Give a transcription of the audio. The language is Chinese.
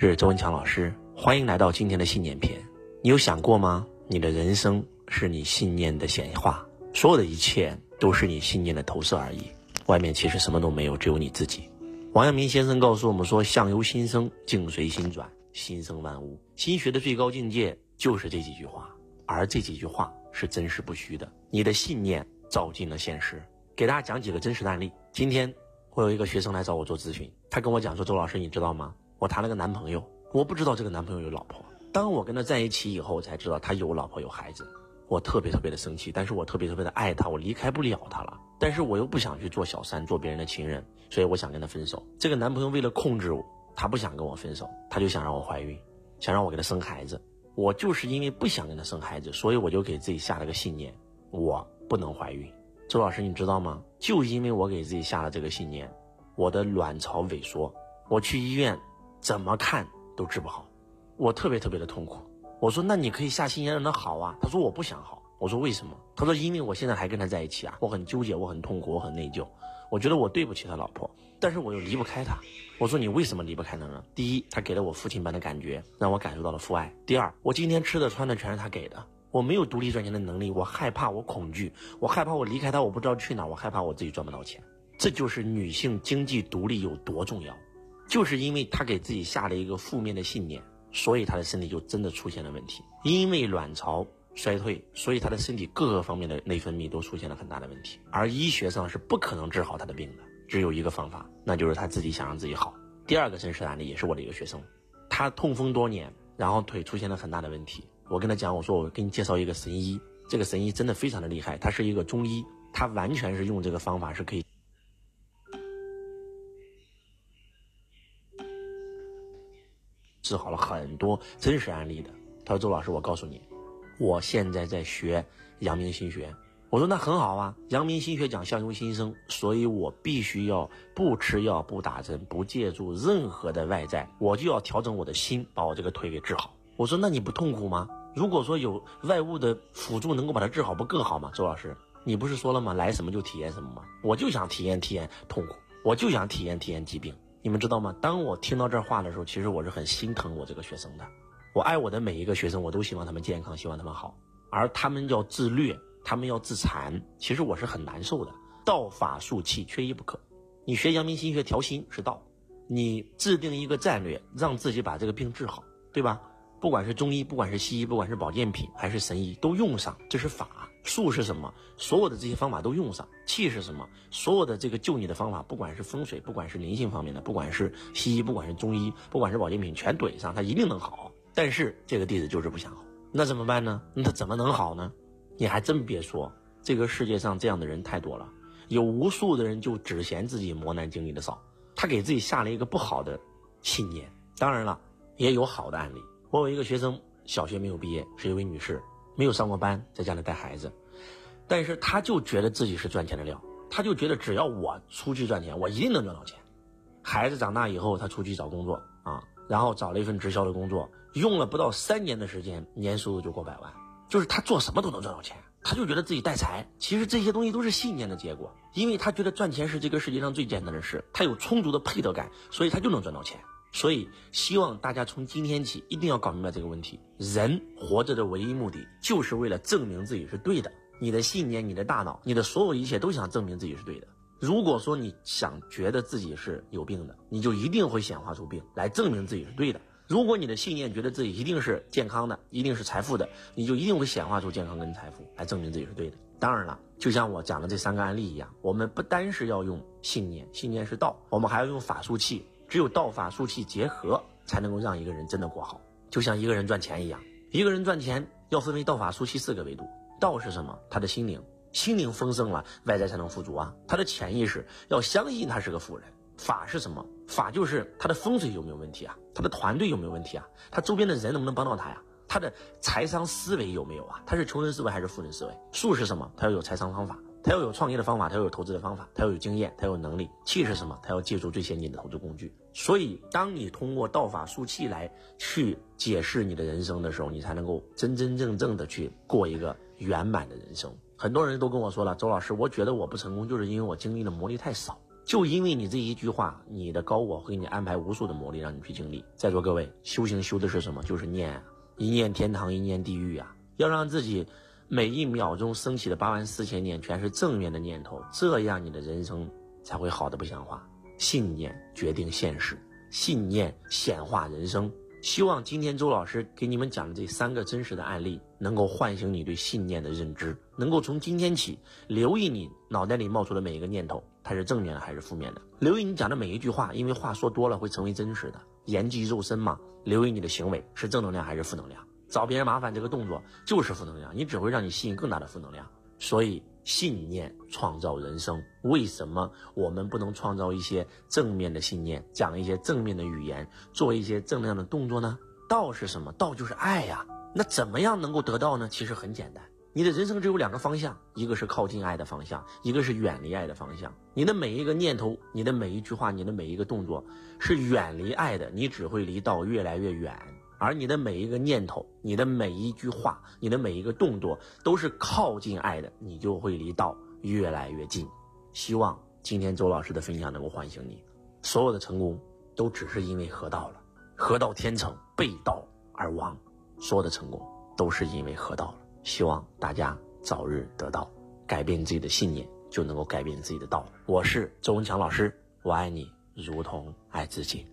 是周文强老师，欢迎来到今天的信念篇。你有想过吗？你的人生是你信念的显化，所有的一切都是你信念的投射而已。外面其实什么都没有，只有你自己。王阳明先生告诉我们说：“相由心生，境随心转，心生万物。”心学的最高境界就是这几句话，而这几句话是真实不虚的。你的信念照进了现实。给大家讲几个真实的案例。今天我有一个学生来找我做咨询，他跟我讲说：“周老师，你知道吗？”我谈了个男朋友，我不知道这个男朋友有老婆。当我跟他在一起以后，我才知道他有老婆有孩子。我特别特别的生气，但是我特别特别的爱他，我离开不了他了。但是我又不想去做小三，做别人的情人，所以我想跟他分手。这个男朋友为了控制我，他不想跟我分手，他就想让我怀孕，想让我给他生孩子。我就是因为不想跟他生孩子，所以我就给自己下了个信念，我不能怀孕。周老师，你知道吗？就因为我给自己下了这个信念，我的卵巢萎缩，我去医院。怎么看都治不好，我特别特别的痛苦。我说那你可以下心眼让他好啊。他说我不想好。我说为什么？他说因为我现在还跟他在一起啊，我很纠结，我很痛苦，我很内疚。我觉得我对不起他老婆，但是我又离不开他。我说你为什么离不开他呢？第一，他给了我父亲般的感觉，让我感受到了父爱。第二，我今天吃的穿的全是他给的，我没有独立赚钱的能力，我害怕，我恐惧，我害怕我离开他，我不知道去哪，我害怕我自己赚不到钱。这就是女性经济独立有多重要。就是因为他给自己下了一个负面的信念，所以他的身体就真的出现了问题。因为卵巢衰退，所以他的身体各个方面的内分泌都出现了很大的问题。而医学上是不可能治好他的病的，只有一个方法，那就是他自己想让自己好。第二个真实案例也是我的一个学生，他痛风多年，然后腿出现了很大的问题。我跟他讲，我说我给你介绍一个神医，这个神医真的非常的厉害，他是一个中医，他完全是用这个方法是可以。治好了很多真实案例的。他说：“周老师，我告诉你，我现在在学阳明心学。”我说：“那很好啊，阳明心学讲相由心生，所以我必须要不吃药、不打针、不借助任何的外在，我就要调整我的心，把我这个腿给治好。”我说：“那你不痛苦吗？如果说有外物的辅助能够把它治好，不更好吗？”周老师，你不是说了吗？来什么就体验什么吗？我就想体验体验痛苦，我就想体验体验疾病。你们知道吗？当我听到这话的时候，其实我是很心疼我这个学生的。我爱我的每一个学生，我都希望他们健康，希望他们好。而他们要自虐，他们要自残，其实我是很难受的。道法术器缺一不可。你学阳明心学调心是道，你制定一个战略，让自己把这个病治好，对吧？不管是中医，不管是西医，不管是保健品还是神医，都用上，这是法。术是什么？所有的这些方法都用上。气是什么？所有的这个救你的方法，不管是风水，不管是灵性方面的，不管是西医，不管是中医，不管是保健品，全怼上，他一定能好。但是这个弟子就是不想好，那怎么办呢？那怎么能好呢？你还真别说，这个世界上这样的人太多了，有无数的人就只嫌自己磨难经历的少，他给自己下了一个不好的信念。当然了，也有好的案例。我有一个学生，小学没有毕业，是一位女士，没有上过班，在家里带孩子，但是他就觉得自己是赚钱的料，他就觉得只要我出去赚钱，我一定能赚到钱。孩子长大以后，他出去找工作啊，然后找了一份直销的工作，用了不到三年的时间，年收入就过百万，就是他做什么都能赚到钱，他就觉得自己带财。其实这些东西都是信念的结果，因为他觉得赚钱是这个世界上最简单的事，他有充足的配得感，所以他就能赚到钱。所以，希望大家从今天起一定要搞明白这个问题：人活着的唯一目的，就是为了证明自己是对的。你的信念、你的大脑、你的所有一切，都想证明自己是对的。如果说你想觉得自己是有病的，你就一定会显化出病来证明自己是对的。如果你的信念觉得自己一定是健康的，一定是财富的，你就一定会显化出健康跟财富来证明自己是对的。当然了，就像我讲的这三个案例一样，我们不单是要用信念，信念是道，我们还要用法术器。只有道法术器结合，才能够让一个人真的过好。就像一个人赚钱一样，一个人赚钱要分为道法术器四个维度。道是什么？他的心灵，心灵丰盛了，外在才能富足啊。他的潜意识要相信他是个富人。法是什么？法就是他的风水有没有问题啊？他的团队有没有问题啊？他周边的人能不能帮到他呀？他的财商思维有没有啊？他是穷人思维还是富人思维？术是什么？他要有财商方法。他要有创业的方法，他要有投资的方法，他要有经验，他要有能力。气是什么？他要借助最先进的投资工具。所以，当你通过道法术器来去解释你的人生的时候，你才能够真真正正的去过一个圆满的人生。很多人都跟我说了，周老师，我觉得我不成功，就是因为我经历的磨砺太少。就因为你这一句话，你的高我会给你安排无数的魔力让你去经历。在座各位，修行修的是什么？就是念，一念天堂，一念地狱啊！要让自己每一秒钟升起的八万四千年全是正面的念头，这样你的人生才会好的不像话。信念决定现实，信念显化人生。希望今天周老师给你们讲的这三个真实的案例，能够唤醒你对信念的认知，能够从今天起留意你脑袋里冒出的每一个念头，它是正面的还是负面的？留意你讲的每一句话，因为话说多了会成为真实的，言即肉身嘛。留意你的行为是正能量还是负能量？找别人麻烦这个动作就是负能量，你只会让你吸引更大的负能量。所以。信念创造人生，为什么我们不能创造一些正面的信念，讲一些正面的语言，做一些正能量的动作呢？道是什么？道就是爱呀。那怎么样能够得到呢？其实很简单，你的人生只有两个方向，一个是靠近爱的方向，一个是远离爱的方向。你的每一个念头，你的每一句话，你的每一个动作，是远离爱的，你只会离道越来越远。而你的每一个念头，你的每一句话，你的每一个动作，都是靠近爱的，你就会离道越来越近。希望今天周老师的分享能够唤醒你。所有的成功都只是因为合道了，合道天成，背道而亡。所有的成功都是因为合道了。希望大家早日得到，改变自己的信念，就能够改变自己的道。我是周文强老师，我爱你如同爱自己。